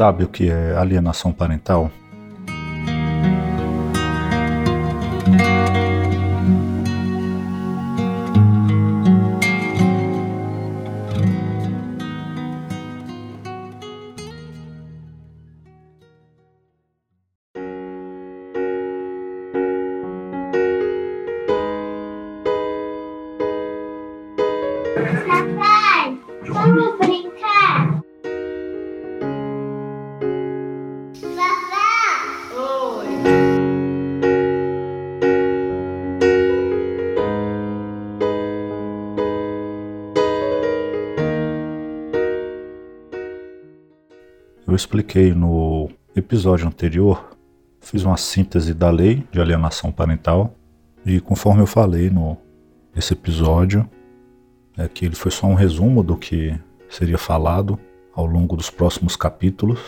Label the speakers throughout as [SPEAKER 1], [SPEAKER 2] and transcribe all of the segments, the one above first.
[SPEAKER 1] sabe o que é alienação parental? Eu expliquei no episódio anterior, fiz uma síntese da lei de alienação parental e conforme eu falei no esse episódio, é que ele foi só um resumo do que seria falado ao longo dos próximos capítulos.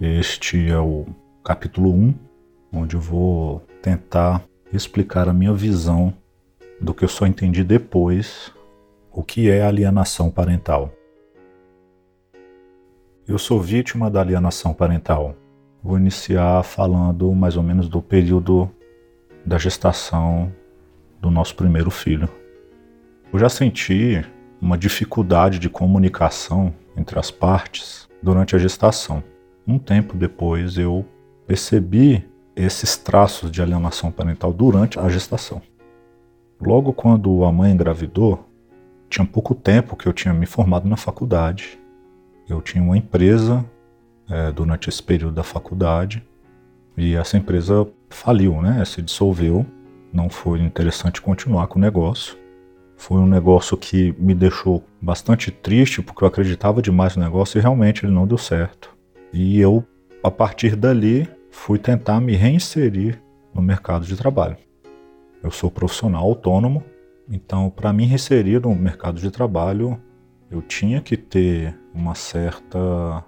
[SPEAKER 1] Este é o capítulo 1, onde eu vou tentar explicar a minha visão do que eu só entendi depois, o que é alienação parental. Eu sou vítima da alienação parental. Vou iniciar falando mais ou menos do período da gestação do nosso primeiro filho. Eu já senti uma dificuldade de comunicação entre as partes durante a gestação. Um tempo depois eu percebi esses traços de alienação parental durante a gestação. Logo quando a mãe engravidou, tinha pouco tempo que eu tinha me formado na faculdade eu tinha uma empresa é, durante esse período da faculdade e essa empresa faliu, né? Se dissolveu. Não foi interessante continuar com o negócio. Foi um negócio que me deixou bastante triste porque eu acreditava demais no negócio e realmente ele não deu certo. E eu, a partir dali, fui tentar me reinserir no mercado de trabalho. Eu sou profissional autônomo, então para me reinserir no mercado de trabalho, eu tinha que ter uma certa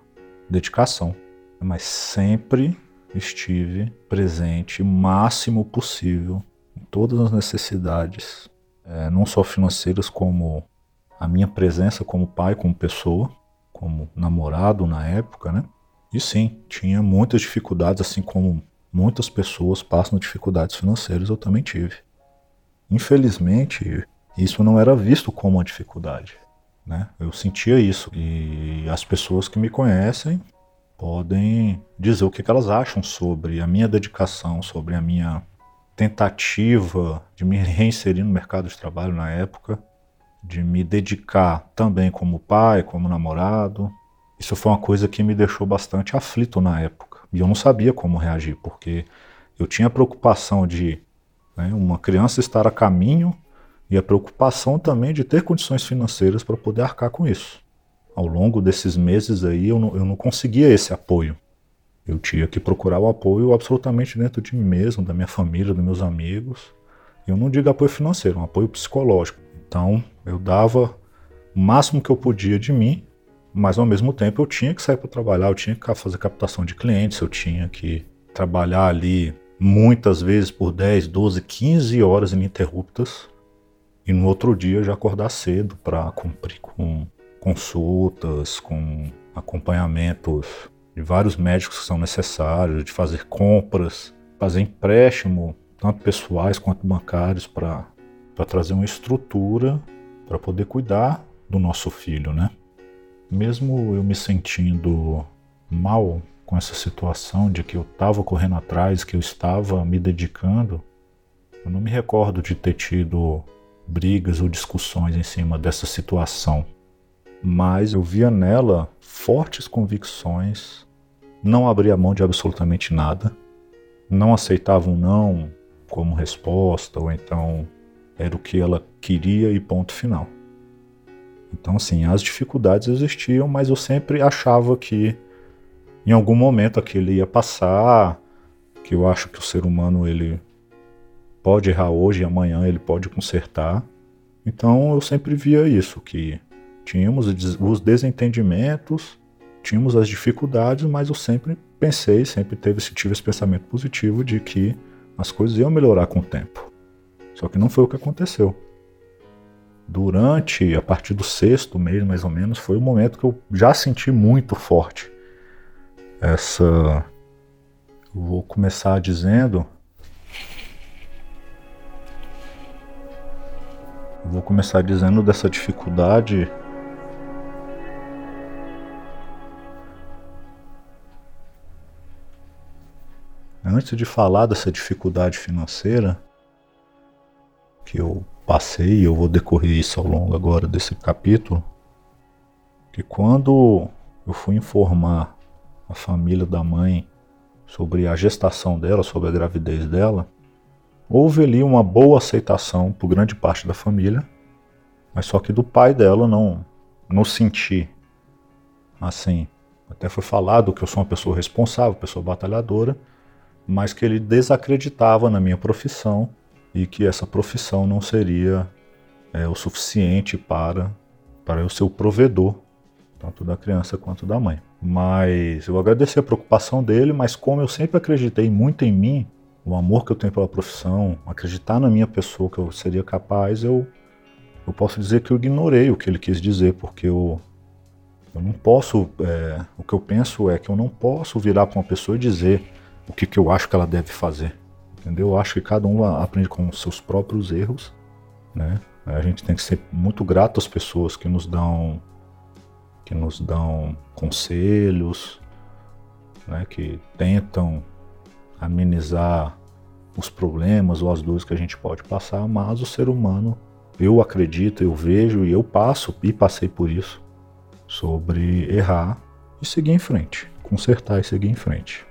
[SPEAKER 1] dedicação, mas sempre estive presente o máximo possível em todas as necessidades, é, não só financeiras, como a minha presença como pai, como pessoa, como namorado na época, né? E sim, tinha muitas dificuldades, assim como muitas pessoas passam dificuldades financeiras, eu também tive. Infelizmente, isso não era visto como uma dificuldade. Né? Eu sentia isso. E as pessoas que me conhecem podem dizer o que elas acham sobre a minha dedicação, sobre a minha tentativa de me reinserir no mercado de trabalho na época, de me dedicar também como pai, como namorado. Isso foi uma coisa que me deixou bastante aflito na época. E eu não sabia como reagir, porque eu tinha a preocupação de né, uma criança estar a caminho e a preocupação também de ter condições financeiras para poder arcar com isso. Ao longo desses meses aí eu não, eu não conseguia esse apoio. Eu tinha que procurar o apoio absolutamente dentro de mim mesmo, da minha família, dos meus amigos. Eu não digo apoio financeiro, um apoio psicológico. Então eu dava o máximo que eu podia de mim, mas ao mesmo tempo eu tinha que sair para trabalhar, eu tinha que fazer captação de clientes, eu tinha que trabalhar ali muitas vezes por 10, 12, 15 horas ininterruptas e no outro dia já acordar cedo para cumprir com consultas, com acompanhamentos de vários médicos que são necessários, de fazer compras, fazer empréstimo, tanto pessoais quanto bancários, para trazer uma estrutura para poder cuidar do nosso filho, né? Mesmo eu me sentindo mal com essa situação de que eu estava correndo atrás, que eu estava me dedicando, eu não me recordo de ter tido brigas ou discussões em cima dessa situação, mas eu via nela fortes convicções, não abria mão de absolutamente nada, não aceitava um não como resposta, ou então era o que ela queria e ponto final. Então, assim, as dificuldades existiam, mas eu sempre achava que em algum momento aquilo ia passar, que eu acho que o ser humano ele pode errar hoje e amanhã ele pode consertar. Então eu sempre via isso, que tínhamos os desentendimentos, tínhamos as dificuldades, mas eu sempre pensei, sempre teve, tive esse pensamento positivo de que as coisas iam melhorar com o tempo. Só que não foi o que aconteceu. Durante, a partir do sexto mês mais ou menos, foi o momento que eu já senti muito forte essa. Vou começar dizendo. Vou começar dizendo dessa dificuldade. Antes de falar dessa dificuldade financeira que eu passei, eu vou decorrer isso ao longo agora desse capítulo, que quando eu fui informar a família da mãe sobre a gestação dela, sobre a gravidez dela, houve ali uma boa aceitação por grande parte da família, mas só que do pai dela não não senti assim. Até foi falado que eu sou uma pessoa responsável, pessoa batalhadora, mas que ele desacreditava na minha profissão e que essa profissão não seria é, o suficiente para, para eu ser o provedor, tanto da criança quanto da mãe. Mas eu agradeci a preocupação dele, mas como eu sempre acreditei muito em mim, o amor que eu tenho pela profissão, acreditar na minha pessoa que eu seria capaz, eu, eu posso dizer que eu ignorei o que ele quis dizer, porque eu, eu não posso. É, o que eu penso é que eu não posso virar para uma pessoa e dizer o que, que eu acho que ela deve fazer. Entendeu? Eu acho que cada um aprende com os seus próprios erros, né? A gente tem que ser muito grato às pessoas que nos dão que nos dão conselhos, né, que tentam amenizar os problemas ou as dores que a gente pode passar, mas o ser humano, eu acredito, eu vejo e eu passo e passei por isso, sobre errar e seguir em frente, consertar e seguir em frente.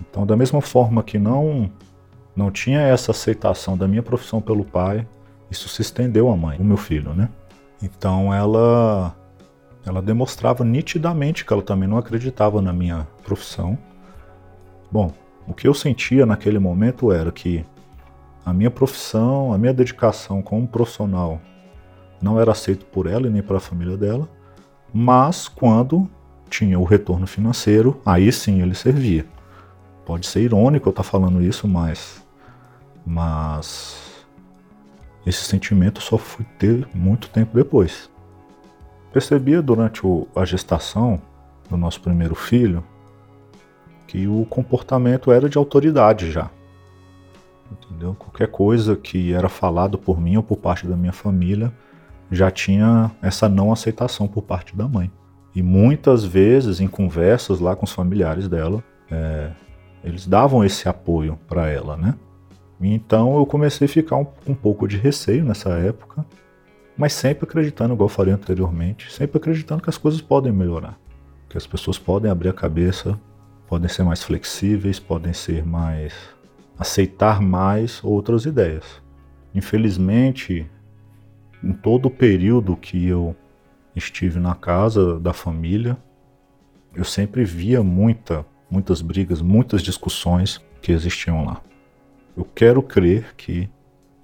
[SPEAKER 1] Então, da mesma forma que não não tinha essa aceitação da minha profissão pelo pai, isso se estendeu à mãe, o meu filho, né? Então ela ela demonstrava nitidamente que ela também não acreditava na minha profissão. Bom, o que eu sentia naquele momento era que a minha profissão, a minha dedicação como profissional não era aceito por ela e nem pela família dela, mas quando tinha o retorno financeiro, aí sim ele servia. Pode ser irônico eu estar tá falando isso, mas. Mas. Esse sentimento só fui ter muito tempo depois. Percebia durante o, a gestação do nosso primeiro filho que o comportamento era de autoridade já. Entendeu? Qualquer coisa que era falado por mim ou por parte da minha família já tinha essa não aceitação por parte da mãe. E muitas vezes, em conversas lá com os familiares dela, é, eles davam esse apoio para ela, né? Então eu comecei a ficar um, um, pouco de receio nessa época, mas sempre acreditando, igual eu falei anteriormente, sempre acreditando que as coisas podem melhorar, que as pessoas podem abrir a cabeça, podem ser mais flexíveis, podem ser mais aceitar mais outras ideias. Infelizmente, em todo o período que eu estive na casa da família, eu sempre via muita muitas brigas, muitas discussões que existiam lá. Eu quero crer que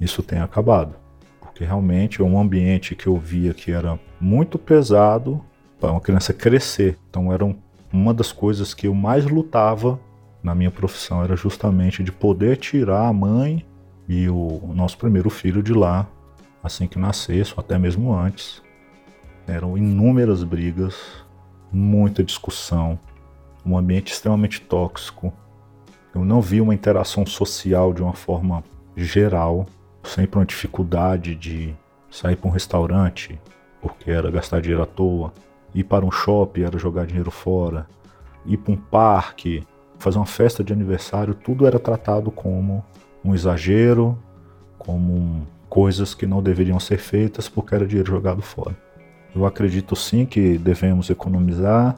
[SPEAKER 1] isso tenha acabado, porque realmente é um ambiente que eu via que era muito pesado para uma criança crescer. Então era uma das coisas que eu mais lutava na minha profissão era justamente de poder tirar a mãe e o nosso primeiro filho de lá assim que nascesse, ou até mesmo antes. Eram inúmeras brigas, muita discussão, um ambiente extremamente tóxico. Eu não vi uma interação social de uma forma geral, sempre uma dificuldade de sair para um restaurante porque era gastar dinheiro à toa, ir para um shopping era jogar dinheiro fora, ir para um parque, fazer uma festa de aniversário, tudo era tratado como um exagero, como um, coisas que não deveriam ser feitas porque era dinheiro jogado fora. Eu acredito sim que devemos economizar,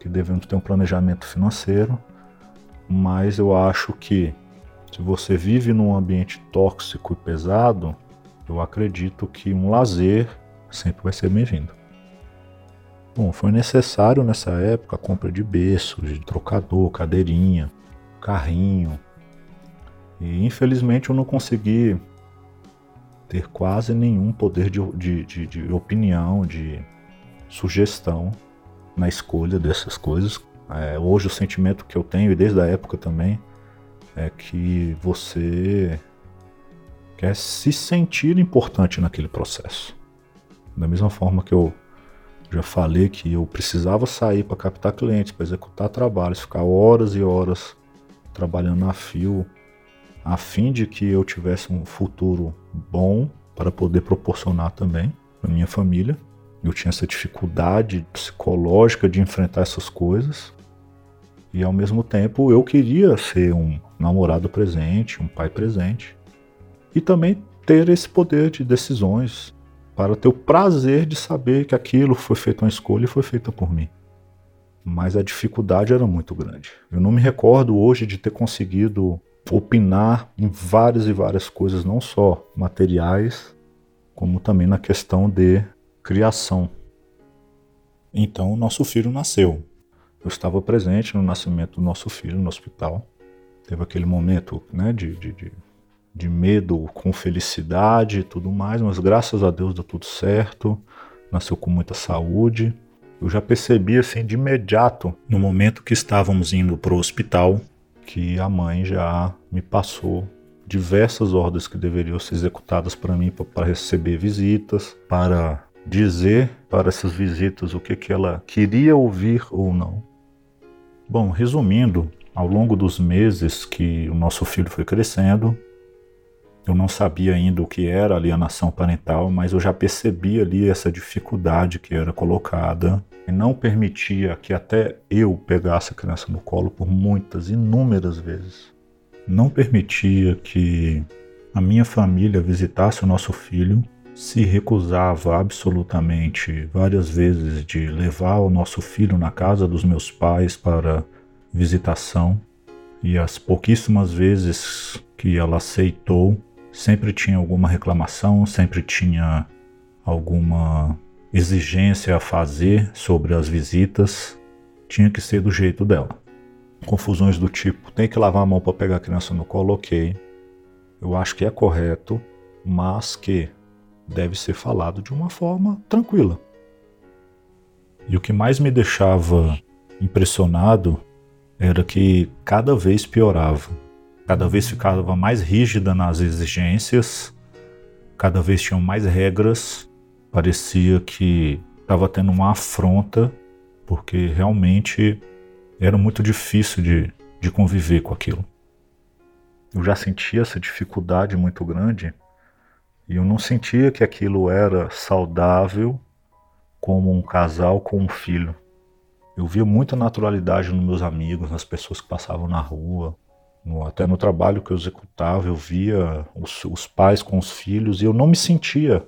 [SPEAKER 1] que devemos ter um planejamento financeiro, mas eu acho que se você vive num ambiente tóxico e pesado, eu acredito que um lazer sempre vai ser bem-vindo. Bom, foi necessário nessa época a compra de berços, de trocador, cadeirinha, carrinho. E infelizmente eu não consegui ter quase nenhum poder de, de, de, de opinião, de sugestão na escolha dessas coisas. É, hoje o sentimento que eu tenho, e desde a época também, é que você quer se sentir importante naquele processo. Da mesma forma que eu Já falei que eu precisava sair para captar clientes, para executar trabalhos, ficar horas e horas trabalhando a fio, a fim de que eu tivesse um futuro bom para poder proporcionar também para minha família. Eu tinha essa dificuldade psicológica de enfrentar essas coisas. E ao mesmo tempo eu queria ser um namorado presente, um pai presente. E também ter esse poder de decisões para ter o prazer de saber que aquilo foi feito uma escolha e foi feita por mim. Mas a dificuldade era muito grande. Eu não me recordo hoje de ter conseguido opinar em várias e várias coisas, não só materiais, como também na questão de criação. Então, o nosso filho nasceu. Eu estava presente no nascimento do nosso filho no hospital. Teve aquele momento né, de, de, de, de medo com felicidade e tudo mais, mas graças a Deus deu tudo certo. Nasceu com muita saúde. Eu já percebi assim de imediato, no momento que estávamos indo para o hospital, que a mãe já me passou diversas ordens que deveriam ser executadas para mim para receber visitas, para dizer para essas visitas o que, que ela queria ouvir ou não. Bom, resumindo, ao longo dos meses que o nosso filho foi crescendo, eu não sabia ainda o que era alienação parental, mas eu já percebi ali essa dificuldade que era colocada e não permitia que até eu pegasse a criança no colo por muitas, inúmeras vezes. Não permitia que a minha família visitasse o nosso filho se recusava absolutamente várias vezes de levar o nosso filho na casa dos meus pais para visitação e as pouquíssimas vezes que ela aceitou, sempre tinha alguma reclamação, sempre tinha alguma exigência a fazer sobre as visitas, tinha que ser do jeito dela. Confusões do tipo, tem que lavar a mão para pegar a criança no colo, ok. Eu acho que é correto, mas que deve ser falado de uma forma tranquila. E o que mais me deixava impressionado era que cada vez piorava, cada vez ficava mais rígida nas exigências, cada vez tinham mais regras, parecia que estava tendo uma afronta, porque realmente era muito difícil de, de conviver com aquilo. Eu já sentia essa dificuldade muito grande e eu não sentia que aquilo era saudável como um casal com um filho. Eu via muita naturalidade nos meus amigos, nas pessoas que passavam na rua, no, até no trabalho que eu executava, eu via os, os, pais com os filhos e eu não me sentia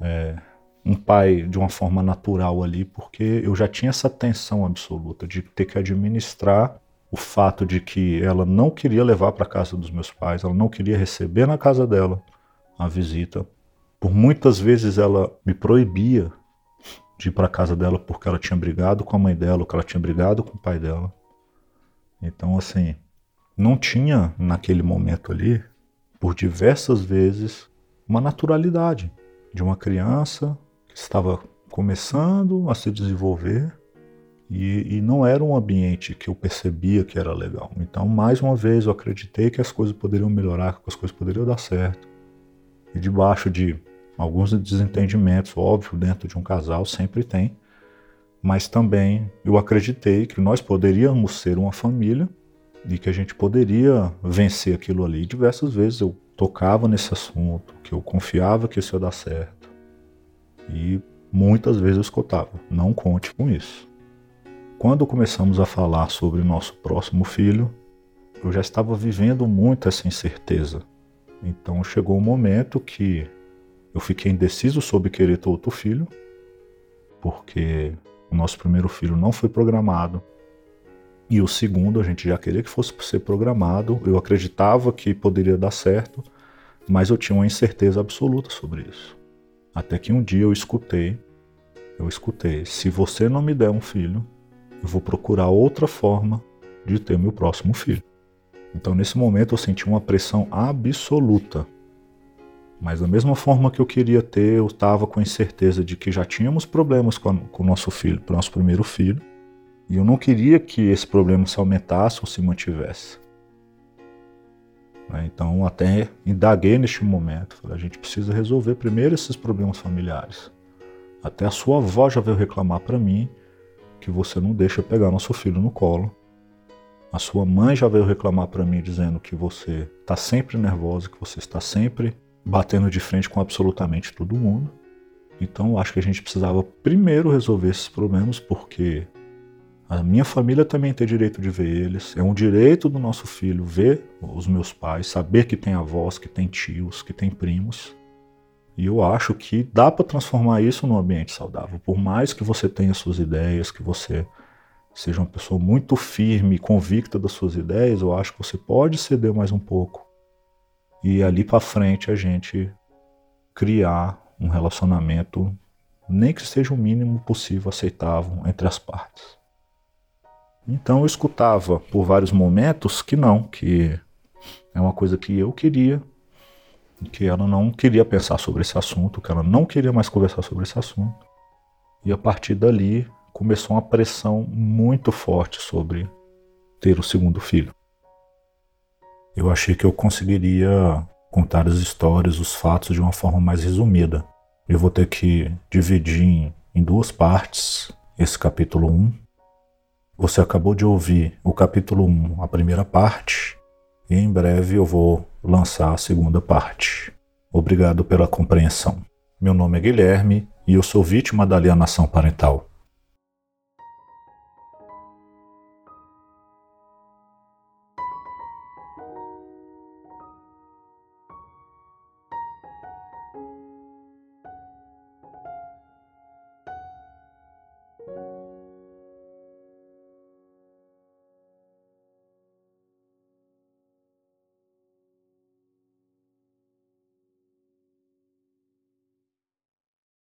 [SPEAKER 1] é, um pai de uma forma natural ali, porque eu já tinha essa tensão absoluta de ter que administrar o fato de que ela não queria levar para casa dos meus pais, ela não queria receber na casa dela a visita. Por muitas vezes ela me proibia de ir para casa dela porque ela tinha brigado com a mãe dela, ou que ela tinha brigado com o pai dela. Então, assim, não tinha naquele momento ali, por diversas vezes, uma naturalidade de uma criança que estava começando a se desenvolver e, e, não era um ambiente que eu percebia que era legal. Então, mais uma vez, eu acreditei que as coisas poderiam melhorar, que as coisas poderiam dar certo e debaixo de alguns desentendimentos, óbvio, dentro de um casal sempre tem, mas também eu acreditei que nós poderíamos ser uma família e que a gente poderia vencer aquilo ali. Diversas vezes eu tocava nesse assunto, que eu confiava que isso ia dar certo. E muitas vezes eu escutava: não conte com isso. Quando começamos a falar sobre o nosso próximo filho, eu já estava vivendo muito essa incerteza então chegou um momento que eu fiquei indeciso sobre querer ter outro filho, porque o nosso primeiro filho não foi programado. E o segundo a gente já queria que fosse ser programado. Eu acreditava que poderia dar certo, mas eu tinha uma incerteza absoluta sobre isso. Até que um dia eu escutei, eu escutei, se você não me der um filho, eu vou procurar outra forma de ter meu próximo filho. Então, nesse momento, eu senti uma pressão absoluta. Mas, da mesma forma que eu queria ter, eu estava com a incerteza de que já tínhamos problemas com, com o nosso filho, com o nosso primeiro filho, e eu não queria que esse problema se aumentasse ou se mantivesse. Né, então, até indaguei neste momento. Falei, a gente precisa resolver primeiro esses problemas familiares. Até a sua avó já veio reclamar para mim que você não deixa pegar nosso filho no colo. A sua mãe já veio reclamar para mim dizendo que você está sempre nervosa, que você está sempre batendo de frente com absolutamente todo mundo. Então, acho que a gente precisava primeiro resolver esses problemas, porque a minha família também tem direito de ver eles. É um direito do nosso filho ver os meus pais, saber que tem avós, que tem tios, que tem primos. E eu acho que dá para transformar isso num ambiente saudável. Por mais que você tenha suas ideias, que você seja uma pessoa muito firme, convicta das suas ideias, eu acho que você pode ceder mais um pouco. E ali para frente a gente criar um relacionamento, nem que seja o mínimo possível aceitável entre as partes. Então eu escutava por vários momentos que não, que é uma coisa que eu queria, que ela não queria pensar sobre esse assunto, que ela não queria mais conversar sobre esse assunto. E a partir dali começou uma pressão muito forte sobre ter o segundo filho. Eu achei que eu conseguiria contar as histórias, os fatos de uma forma mais resumida. Eu vou ter que dividir em, duas partes esse capítulo 1. Você acabou de ouvir o capítulo 1, a primeira parte, e em breve eu vou lançar a segunda parte. Obrigado pela compreensão. Meu nome é Guilherme e eu sou vítima da alienação parental.